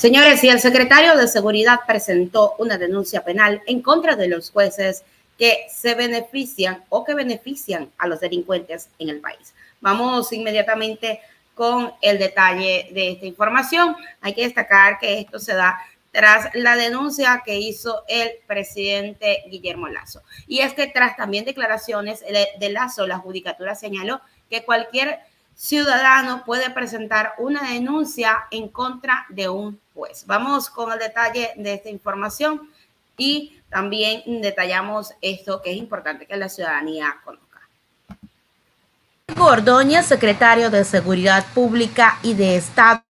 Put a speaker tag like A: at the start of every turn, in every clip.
A: Señores, y el secretario de Seguridad presentó una denuncia penal en contra de los jueces que se benefician o que benefician a los delincuentes en el país. Vamos inmediatamente con el detalle de esta información. Hay que destacar que esto se da tras la denuncia que hizo el presidente Guillermo Lazo. Y es que tras también declaraciones de Lazo, la judicatura señaló que cualquier ciudadano puede presentar una denuncia en contra de un juez. Vamos con el detalle de esta información y también detallamos esto que es importante que la ciudadanía conozca.
B: Ordóñez, secretario de Seguridad Pública y de Estado,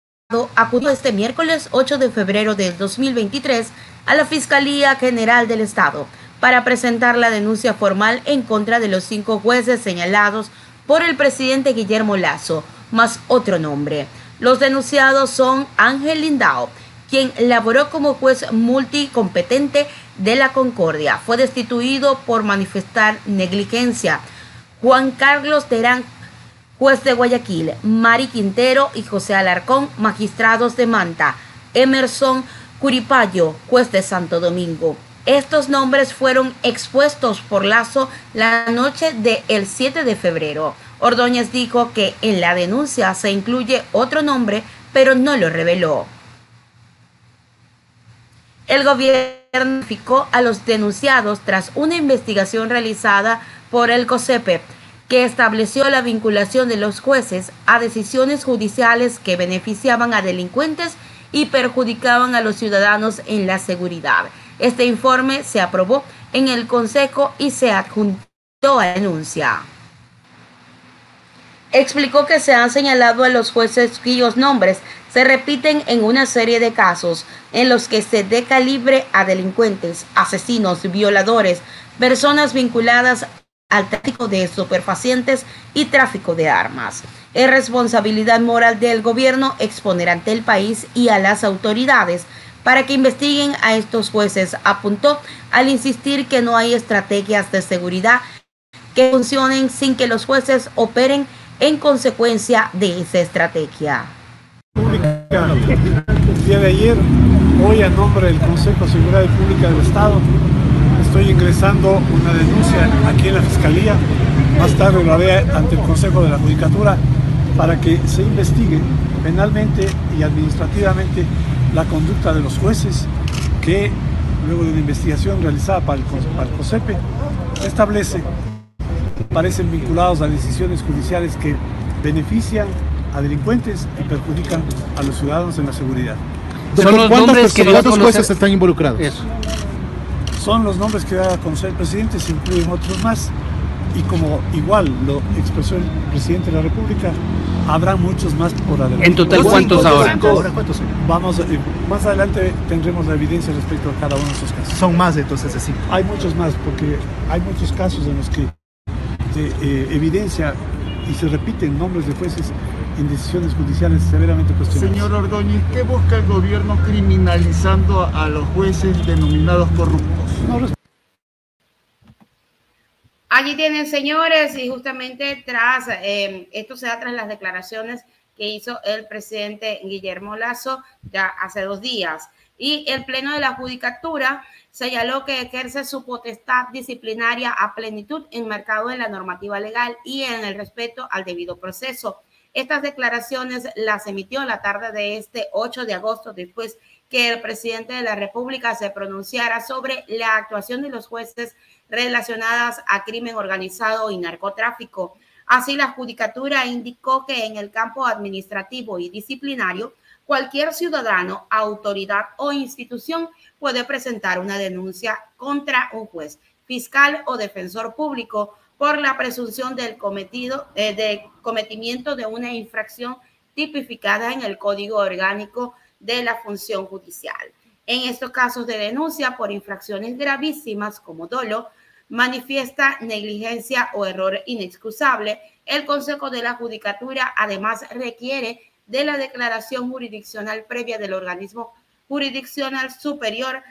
B: acudió este miércoles 8 de febrero del 2023 a la Fiscalía General del Estado para presentar la denuncia formal en contra de los cinco jueces señalados por el presidente Guillermo Lazo, más otro nombre. Los denunciados son Ángel Lindao, quien laboró como juez multicompetente de la Concordia. Fue destituido por manifestar negligencia. Juan Carlos Terán, juez de Guayaquil. Mari Quintero y José Alarcón, magistrados de Manta. Emerson Curipayo, juez de Santo Domingo. Estos nombres fueron expuestos por Lazo la noche del 7 de febrero. Ordóñez dijo que en la denuncia se incluye otro nombre, pero no lo reveló. El gobierno notificó a los denunciados tras una investigación realizada por el COSEPE que estableció la vinculación de los jueces a decisiones judiciales que beneficiaban a delincuentes y perjudicaban a los ciudadanos en la seguridad. Este informe se aprobó en el Consejo y se adjuntó a la denuncia. Explicó que se han señalado a los jueces cuyos nombres se repiten en una serie de casos en los que se dé calibre a delincuentes, asesinos, violadores, personas vinculadas al tráfico de superfacientes y tráfico de armas. Es responsabilidad moral del gobierno exponer ante el país y a las autoridades para que investiguen a estos jueces, apuntó al insistir que no hay estrategias de seguridad que funcionen sin que los jueces operen en consecuencia de esa estrategia.
C: El día de ayer, hoy a nombre del Consejo de Seguridad Pública del Estado, estoy ingresando una denuncia aquí en la Fiscalía, más tarde lo haré ante el Consejo de la Judicatura, para que se investigue penalmente y administrativamente la conducta de los jueces que, luego de una investigación realizada para el, para COSEPE, establece parecen vinculados a decisiones judiciales que benefician a delincuentes y perjudican a los ciudadanos en la seguridad.
D: Son los nombres que ¿Cuántos jueces están involucrados?
C: Son los nombres que da a conocer el presidente, se incluyen otros más y como igual lo expresó el presidente de la República, habrá muchos más por adelante.
D: ¿En total cuántos ahora?
C: ¿Cuántos? Vamos, eh, más adelante tendremos la evidencia respecto a cada uno de esos casos.
D: Son más entonces así.
C: Hay muchos más, porque hay muchos casos en los que se eh, evidencia y se repiten nombres de jueces en decisiones judiciales severamente cuestionadas.
E: Señor Ordóñez, ¿qué busca el gobierno criminalizando a los jueces denominados corruptos?
A: Allí tienen, señores, y justamente tras, eh, esto se da tras las declaraciones que hizo el presidente Guillermo Lazo ya hace dos días. Y el Pleno de la Judicatura señaló que ejerce su potestad disciplinaria a plenitud enmarcado en la normativa legal y en el respeto al debido proceso. Estas declaraciones las emitió la tarde de este 8 de agosto, después que el presidente de la República se pronunciara sobre la actuación de los jueces relacionadas a crimen organizado y narcotráfico. Así, la judicatura indicó que en el campo administrativo y disciplinario, cualquier ciudadano, autoridad o institución puede presentar una denuncia contra un juez, fiscal o defensor público por la presunción del cometido, eh, de cometimiento de una infracción tipificada en el Código Orgánico de la Función Judicial. En estos casos de denuncia por infracciones gravísimas como dolo, manifiesta negligencia o error inexcusable, el Consejo de la Judicatura además requiere de la declaración jurisdiccional previa del organismo jurisdiccional superior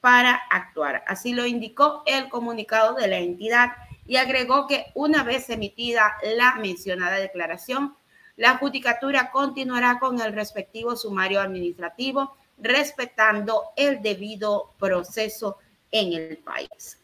A: para actuar. Así lo indicó el comunicado de la entidad y agregó que una vez emitida la mencionada declaración, la Judicatura continuará con el respectivo sumario administrativo respetando el debido proceso en el país.